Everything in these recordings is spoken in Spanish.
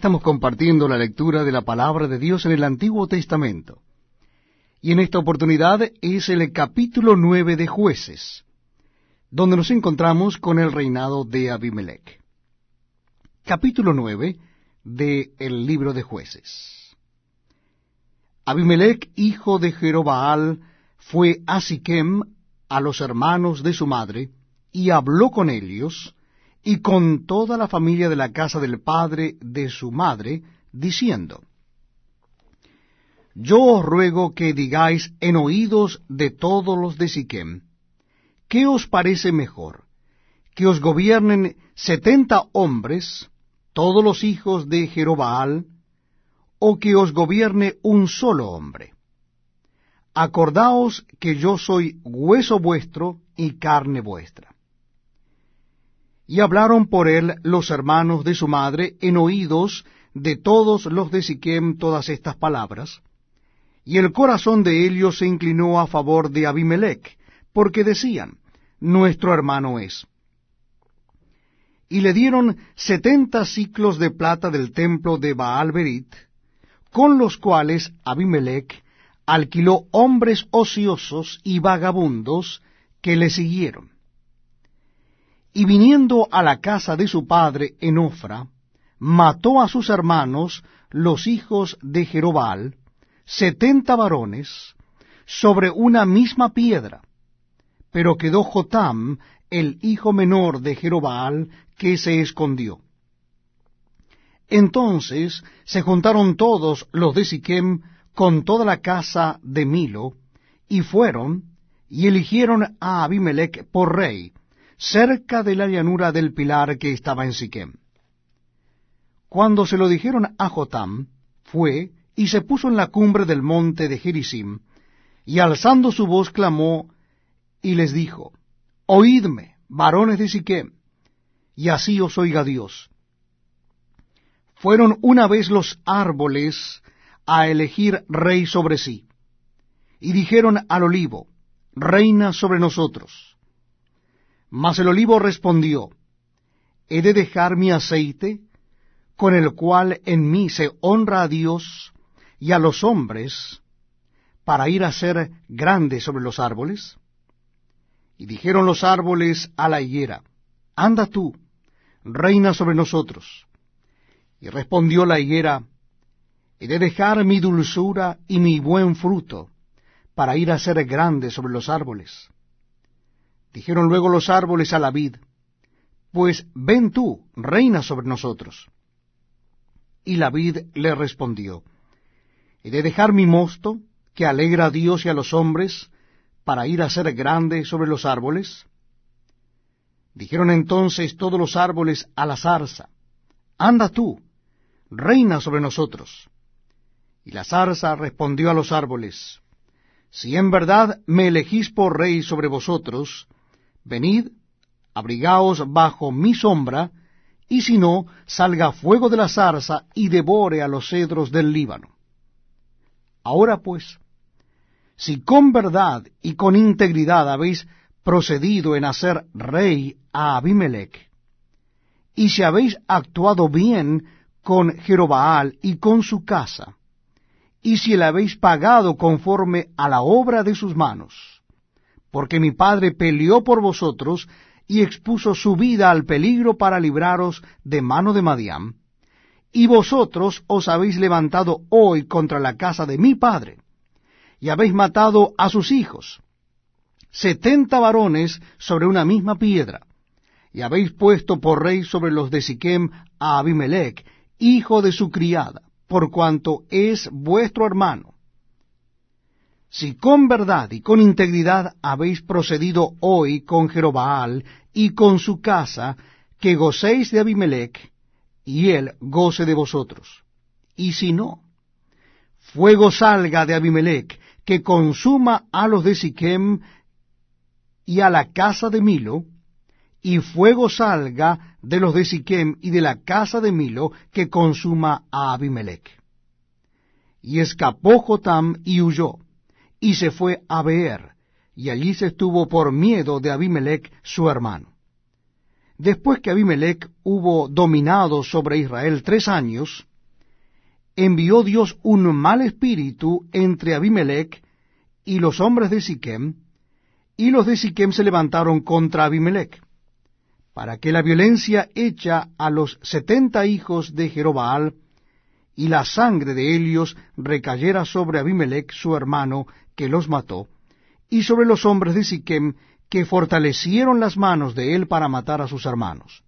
Estamos compartiendo la lectura de la palabra de Dios en el Antiguo Testamento. Y en esta oportunidad es el capítulo nueve de jueces, donde nos encontramos con el reinado de Abimelech. Capítulo nueve de el libro de jueces. Abimelech, hijo de Jerobaal, fue a Siquem, a los hermanos de su madre, y habló con ellos, y con toda la familia de la casa del padre de su madre, diciendo, Yo os ruego que digáis en oídos de todos los de Siquem, ¿qué os parece mejor? ¿Que os gobiernen setenta hombres, todos los hijos de Jerobaal, o que os gobierne un solo hombre? Acordaos que yo soy hueso vuestro y carne vuestra. Y hablaron por él los hermanos de su madre en oídos de todos los de Siquem todas estas palabras, y el corazón de ellos se inclinó a favor de Abimelech, porque decían, nuestro hermano es. Y le dieron setenta ciclos de plata del templo de Baal-Berit, con los cuales Abimelech alquiló hombres ociosos y vagabundos que le siguieron. Y viniendo a la casa de su padre en Ofra, mató a sus hermanos, los hijos de Jerobal, setenta varones, sobre una misma piedra. Pero quedó Jotam, el hijo menor de Jerobal, que se escondió. Entonces se juntaron todos los de Siquem con toda la casa de Milo, y fueron y eligieron a Abimelech por rey, cerca de la llanura del pilar que estaba en Siquem. Cuando se lo dijeron a Jotam, fue y se puso en la cumbre del monte de Gerizim, y alzando su voz clamó, y les dijo, Oídme, varones de Siquem, y así os oiga Dios. Fueron una vez los árboles a elegir rey sobre sí, y dijeron al olivo, Reina sobre nosotros. Mas el olivo respondió, ¿He de dejar mi aceite, con el cual en mí se honra a Dios y a los hombres, para ir a ser grande sobre los árboles? Y dijeron los árboles a la higuera, Anda tú, reina sobre nosotros. Y respondió la higuera, He de dejar mi dulzura y mi buen fruto, para ir a ser grande sobre los árboles. Dijeron luego los árboles a la vid, Pues ven tú, reina sobre nosotros. Y la vid le respondió, ¿He de dejar mi mosto, que alegra a Dios y a los hombres, para ir a ser grande sobre los árboles? Dijeron entonces todos los árboles a la zarza, Anda tú, reina sobre nosotros. Y la zarza respondió a los árboles, Si en verdad me elegís por rey sobre vosotros, Venid, abrigaos bajo mi sombra, y si no, salga fuego de la zarza y devore a los cedros del Líbano. Ahora pues, si con verdad y con integridad habéis procedido en hacer rey a Abimelech, y si habéis actuado bien con Jerobaal y con su casa, y si le habéis pagado conforme a la obra de sus manos, porque mi padre peleó por vosotros y expuso su vida al peligro para libraros de mano de Madián, y vosotros os habéis levantado hoy contra la casa de mi padre, y habéis matado a sus hijos, setenta varones sobre una misma piedra, y habéis puesto por rey sobre los de Siquem a Abimelech, hijo de su criada, por cuanto es vuestro hermano, si con verdad y con integridad habéis procedido hoy con Jerobaal y con su casa, que gocéis de Abimelech, y él goce de vosotros. Y si no, fuego salga de Abimelech, que consuma a los de Siquem y a la casa de Milo, y fuego salga de los de Siquem y de la casa de Milo, que consuma a Abimelech. Y escapó Jotam y huyó y se fue a Beer, y allí se estuvo por miedo de Abimelech su hermano. Después que Abimelech hubo dominado sobre Israel tres años, envió Dios un mal espíritu entre Abimelech y los hombres de Siquem, y los de Siquem se levantaron contra Abimelech, para que la violencia hecha a los setenta hijos de Jerobaal y la sangre de Helios recayera sobre Abimelech su hermano, que los mató, y sobre los hombres de Siquem, que fortalecieron las manos de él para matar a sus hermanos.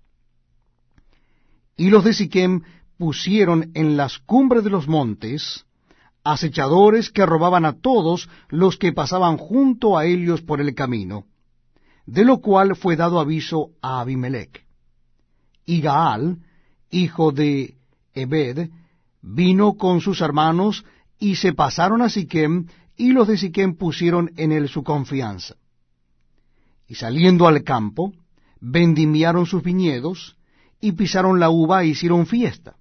Y los de Siquem pusieron en las cumbres de los montes acechadores que robaban a todos los que pasaban junto a ellos por el camino, de lo cual fue dado aviso a Abimelech. Y Gaal, hijo de Ebed, vino con sus hermanos y se pasaron a Siquem, y los de Siquem pusieron en él su confianza. Y saliendo al campo, vendimiaron sus viñedos, y pisaron la uva e hicieron fiesta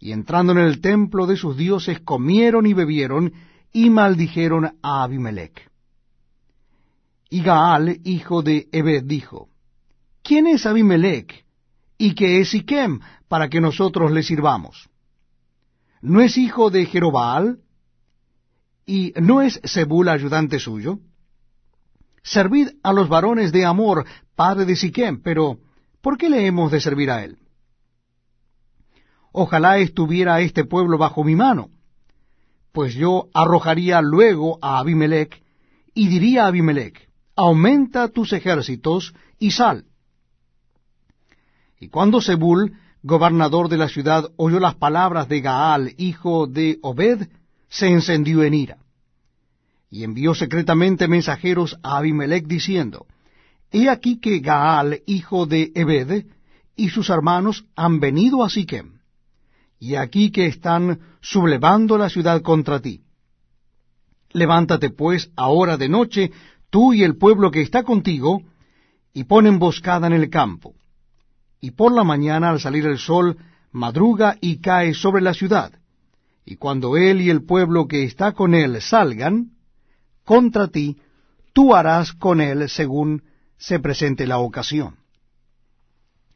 y entrando en el templo de sus dioses comieron y bebieron y maldijeron a Abimelech. Y Gaal, hijo de Ebed, dijo, ¿quién es Abimelech y qué es Siquem para que nosotros le sirvamos? ¿No es hijo de Jerobaal? ¿Y no es Zebul ayudante suyo? Servid a los varones de Amor, padre de Siquem, pero ¿por qué le hemos de servir a él? ojalá estuviera este pueblo bajo mi mano, pues yo arrojaría luego a Abimelech, y diría a Abimelech, aumenta tus ejércitos y sal. Y cuando Zebul, gobernador de la ciudad, oyó las palabras de Gaal, hijo de Obed, se encendió en ira. Y envió secretamente mensajeros a Abimelech diciendo, He aquí que Gaal, hijo de Ebed, y sus hermanos han venido a Siquem y aquí que están sublevando la ciudad contra ti. Levántate pues ahora de noche, tú y el pueblo que está contigo, y pon emboscada en el campo. Y por la mañana al salir el sol, madruga y cae sobre la ciudad. Y cuando él y el pueblo que está con él salgan contra ti, tú harás con él según se presente la ocasión.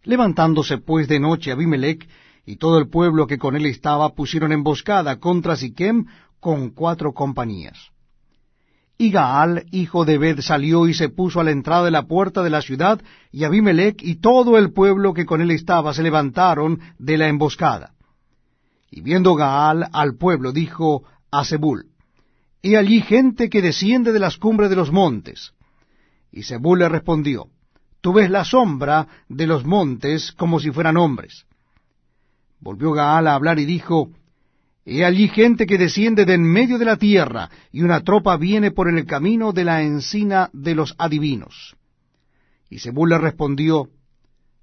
Levantándose pues de noche Abimelech y todo el pueblo que con él estaba pusieron emboscada contra Siquem con cuatro compañías. Y Gaal, hijo de Bed, salió y se puso a la entrada de la puerta de la ciudad, y Abimelech y todo el pueblo que con él estaba se levantaron de la emboscada. Y viendo Gaal al pueblo, dijo a Zebul, He allí gente que desciende de las cumbres de los montes. Y Zebul le respondió, Tú ves la sombra de los montes como si fueran hombres. Volvió Gaal a hablar y dijo, He allí gente que desciende de en medio de la tierra, y una tropa viene por el camino de la encina de los adivinos. Y Zebul le respondió,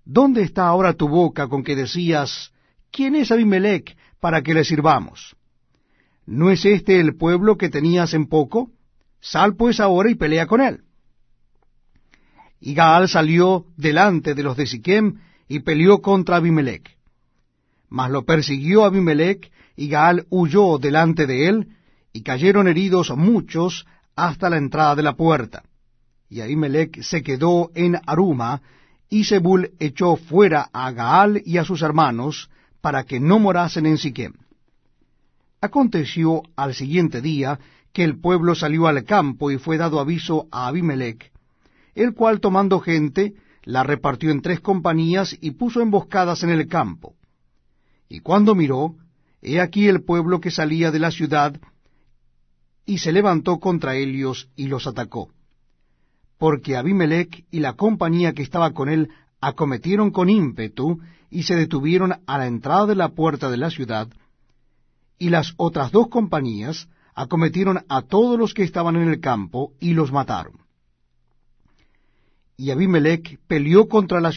¿Dónde está ahora tu boca con que decías, ¿quién es Abimelech para que le sirvamos? ¿No es este el pueblo que tenías en poco? Sal pues ahora y pelea con él. Y Gaal salió delante de los de Siquem y peleó contra Abimelech. Mas lo persiguió Abimelech, y Gaal huyó delante de él, y cayeron heridos muchos hasta la entrada de la puerta. Y Abimelech se quedó en Aruma, y Zebul echó fuera a Gaal y a sus hermanos, para que no morasen en Siquem. Aconteció al siguiente día que el pueblo salió al campo y fue dado aviso a Abimelech, el cual tomando gente la repartió en tres compañías y puso emboscadas en el campo. Y cuando miró, he aquí el pueblo que salía de la ciudad, y se levantó contra ellos y los atacó. Porque Abimelech y la compañía que estaba con él acometieron con ímpetu y se detuvieron a la entrada de la puerta de la ciudad, y las otras dos compañías acometieron a todos los que estaban en el campo y los mataron. Y Abimelech peleó contra la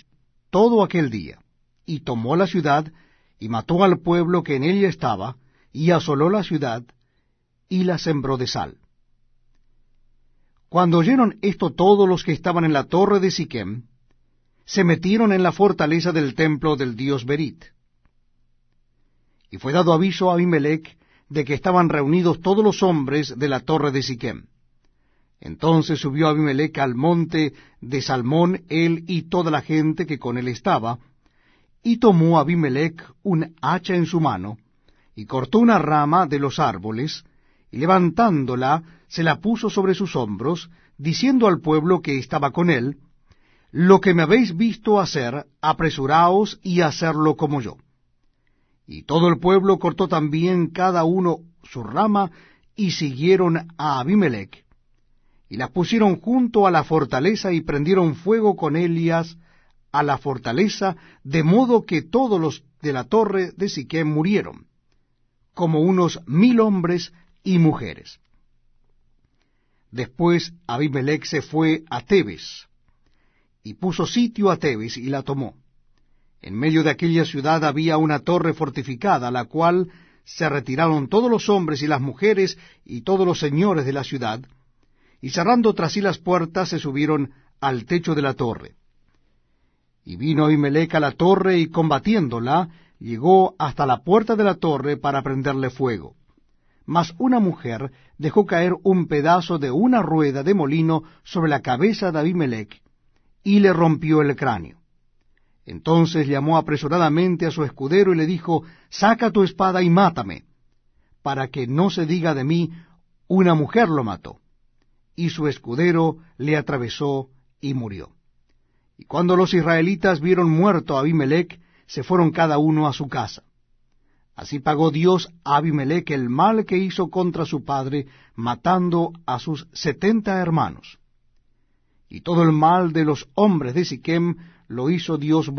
todo aquel día, y tomó la ciudad y mató al pueblo que en ella estaba, y asoló la ciudad, y la sembró de sal. Cuando oyeron esto todos los que estaban en la torre de Siquem, se metieron en la fortaleza del templo del dios Berit. Y fue dado aviso a Abimelech de que estaban reunidos todos los hombres de la torre de Siquem. Entonces subió Abimelech al monte de Salmón, él y toda la gente que con él estaba, y tomó Abimelech un hacha en su mano, y cortó una rama de los árboles, y levantándola, se la puso sobre sus hombros, diciendo al pueblo que estaba con él, Lo que me habéis visto hacer, apresuraos y hacerlo como yo. Y todo el pueblo cortó también cada uno su rama, y siguieron a Abimelech, y las pusieron junto a la fortaleza y prendieron fuego con Elias a la fortaleza, de modo que todos los de la torre de Siquem murieron, como unos mil hombres y mujeres. Después Abimelech se fue a Tebes, y puso sitio a Tebes y la tomó. En medio de aquella ciudad había una torre fortificada, la cual se retiraron todos los hombres y las mujeres y todos los señores de la ciudad, y cerrando tras sí las puertas se subieron al techo de la torre. Y vino Abimelech a la torre y combatiéndola, llegó hasta la puerta de la torre para prenderle fuego. Mas una mujer dejó caer un pedazo de una rueda de molino sobre la cabeza de Abimelech, y le rompió el cráneo. Entonces llamó apresuradamente a su escudero y le dijo, Saca tu espada y mátame, para que no se diga de mí, una mujer lo mató. Y su escudero le atravesó y murió. Y cuando los israelitas vieron muerto a Abimelech, se fueron cada uno a su casa. Así pagó Dios a Abimelech el mal que hizo contra su padre, matando a sus setenta hermanos. Y todo el mal de los hombres de Siquem lo hizo Dios